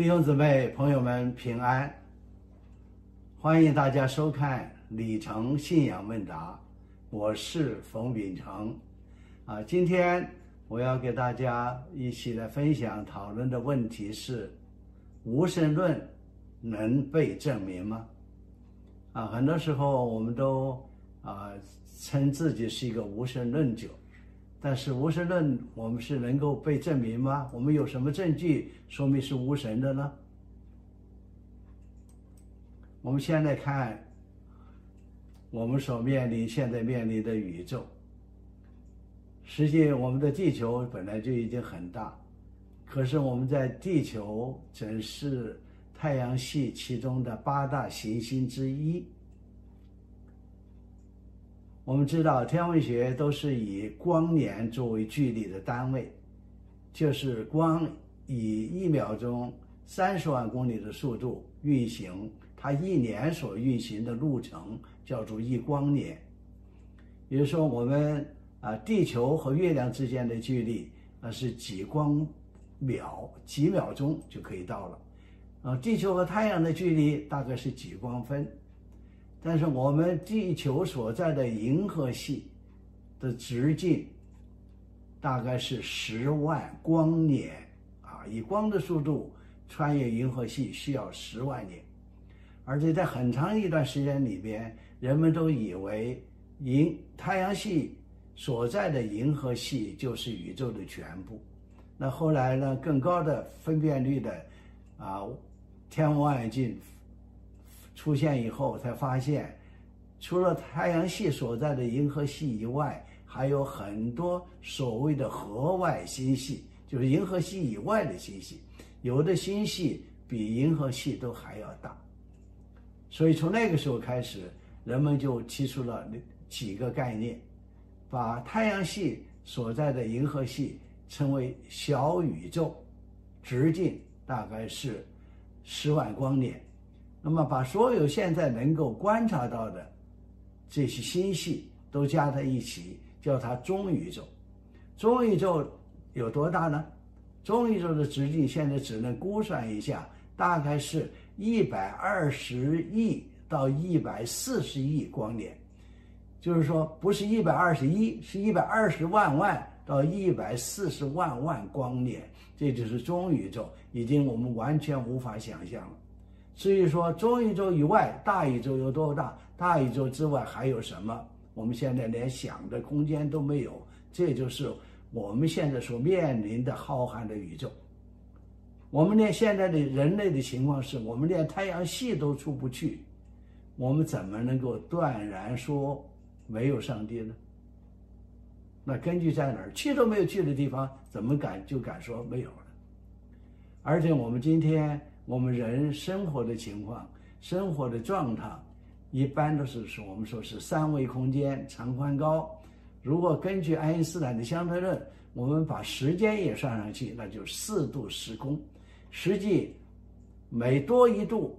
弟兄姊妹、朋友们平安！欢迎大家收看李成信仰问答，我是冯秉成。啊，今天我要给大家一起来分享讨论的问题是：无神论能被证明吗？啊，很多时候我们都啊称自己是一个无神论者。但是无神论，我们是能够被证明吗？我们有什么证据说明是无神的呢？我们现在看，我们所面临、现在面临的宇宙，实际我们的地球本来就已经很大，可是我们在地球只是太阳系其中的八大行星之一。我们知道，天文学都是以光年作为距离的单位，就是光以一秒钟三十万公里的速度运行，它一年所运行的路程叫做一光年。比如说，我们啊，地球和月亮之间的距离啊是几光秒，几秒钟就可以到了。啊，地球和太阳的距离大概是几光分。但是我们地球所在的银河系的直径大概是十万光年啊，以光的速度穿越银河系需要十万年，而且在很长一段时间里边，人们都以为银太阳系所在的银河系就是宇宙的全部。那后来呢，更高的分辨率的啊天文望远镜。出现以后，才发现，除了太阳系所在的银河系以外，还有很多所谓的河外星系，就是银河系以外的星系。有的星系比银河系都还要大。所以从那个时候开始，人们就提出了几个概念，把太阳系所在的银河系称为小宇宙，直径大概是十万光年。那么，把所有现在能够观察到的这些星系都加在一起，叫它中宇宙。中宇宙有多大呢？中宇宙的直径现在只能估算一下，大概是一百二十亿到一百四十亿光年。就是说，不是一百二十一，是一百二十万万到一百四十万万光年。这就是中宇宙，已经我们完全无法想象了。至于说中宇宙以外大宇宙有多大，大宇宙之外还有什么？我们现在连想的空间都没有。这就是我们现在所面临的浩瀚的宇宙。我们连现在的人类的情况是，我们连太阳系都出不去，我们怎么能够断然说没有上帝呢？那根据在哪儿去都没有去的地方，怎么敢就敢说没有了？而且我们今天。我们人生活的情况、生活的状态，一般都是说我们说是三维空间长宽高。如果根据爱因斯坦的相对论，我们把时间也算上去，那就四度时空。实际每多一度，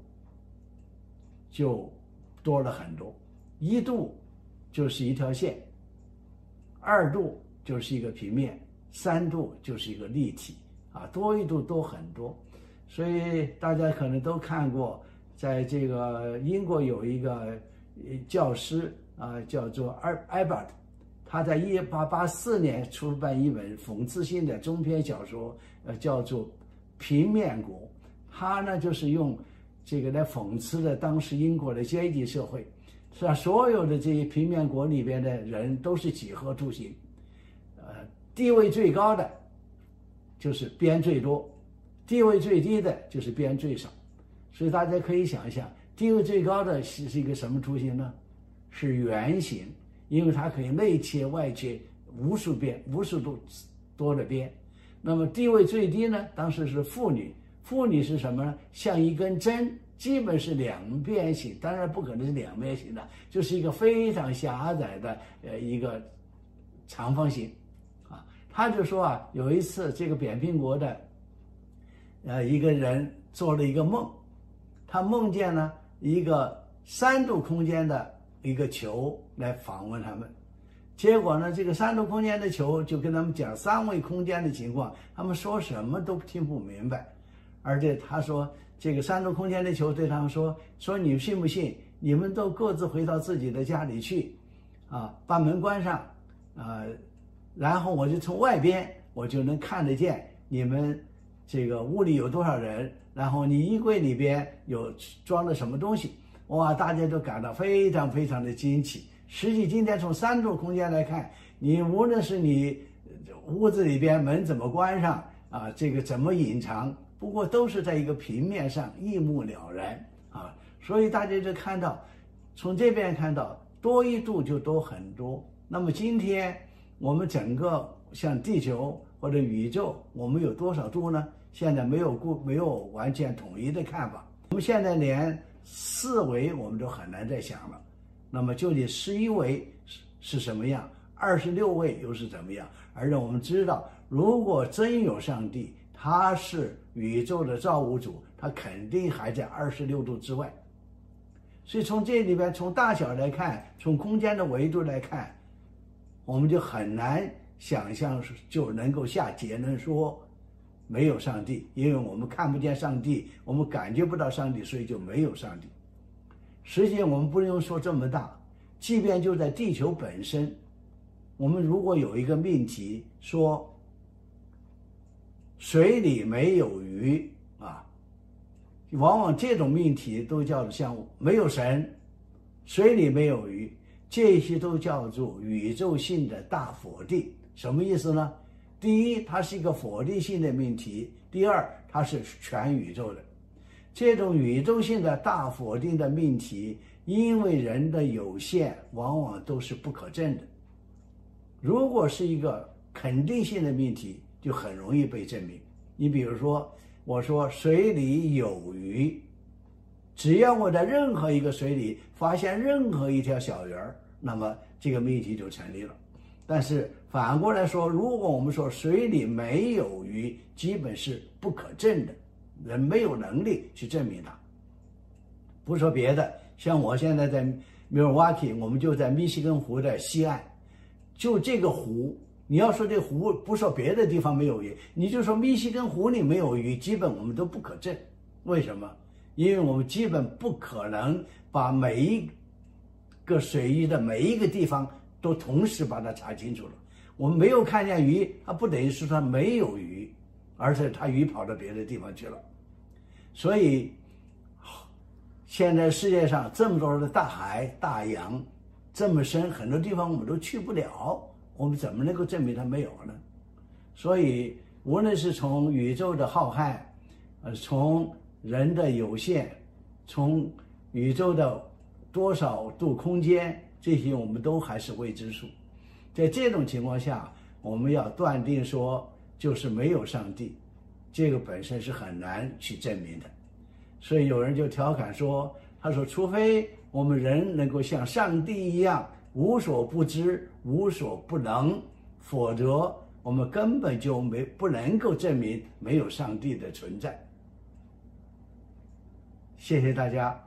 就多了很多。一度就是一条线，二度就是一个平面，三度就是一个立体啊，多一度多很多。所以大家可能都看过，在这个英国有一个教师啊，叫做艾艾伯特，他在一八八四年出版一本讽刺性的中篇小说，呃，叫做《平面国》。他呢就是用这个来讽刺的当时英国的阶级社会，是吧？所有的这些平面国里边的人都是几何图形，呃，地位最高的就是边最多。地位最低的就是边最少，所以大家可以想一想，地位最高的是是一个什么图形呢？是圆形，因为它可以内切外切无数边，无数多多的边。那么地位最低呢？当时是妇女，妇女是什么呢？像一根针，基本是两边形，当然不可能是两边形的，就是一个非常狭窄的呃一个长方形，啊，他就说啊，有一次这个扁平国的。呃，一个人做了一个梦，他梦见了一个三度空间的一个球来访问他们，结果呢，这个三度空间的球就跟他们讲三维空间的情况，他们说什么都听不明白，而且他说，这个三度空间的球对他们说：“说你信不信？你们都各自回到自己的家里去，啊，把门关上，啊，然后我就从外边我就能看得见你们这个屋里有多少人，然后你衣柜里边有装了什么东西。”哇，大家都感到非常非常的惊奇。实际今天从三度空间来看，你无论是你屋子里边门怎么关上啊，这个怎么隐藏，不过都是在一个平面上一目了然啊。所以大家就看到，从这边看到多一度就多很多。那么今天我们整个像地球或者宇宙，我们有多少度呢？现在没有固没有完全统一的看法。我们现在连。四维我们都很难再想了，那么究竟十一维是是什么样？二十六位又是怎么样？而且我们知道，如果真有上帝，他是宇宙的造物主，他肯定还在二十六度之外。所以从这里边，从大小来看，从空间的维度来看，我们就很难想象就能够下结论说。没有上帝，因为我们看不见上帝，我们感觉不到上帝，所以就没有上帝。实际我们不用说这么大，即便就在地球本身，我们如果有一个命题说水里没有鱼啊，往往这种命题都叫做像没有神，水里没有鱼，这些都叫做宇宙性的大否定。什么意思呢？第一，它是一个否定性的命题；第二，它是全宇宙的这种宇宙性的大否定的命题，因为人的有限，往往都是不可证的。如果是一个肯定性的命题，就很容易被证明。你比如说，我说水里有鱼，只要我在任何一个水里发现任何一条小鱼儿，那么这个命题就成立了。但是反过来说，如果我们说水里没有鱼，基本是不可证的，人没有能力去证明它。不说别的，像我现在在密尔瓦基，我们就在密西根湖的西岸，就这个湖，你要说这湖，不说别的地方没有鱼，你就说密西根湖里没有鱼，基本我们都不可证。为什么？因为我们基本不可能把每一个水域的每一个地方。都同时把它查清楚了。我们没有看见鱼，它不等于是它没有鱼，而是它鱼跑到别的地方去了。所以，现在世界上这么多的大海、大洋，这么深，很多地方我们都去不了。我们怎么能够证明它没有呢？所以，无论是从宇宙的浩瀚，呃，从人的有限，从宇宙的多少度空间。这些我们都还是未知数，在这种情况下，我们要断定说就是没有上帝，这个本身是很难去证明的。所以有人就调侃说：“他说，除非我们人能够像上帝一样无所不知、无所不能，否则我们根本就没不能够证明没有上帝的存在。”谢谢大家。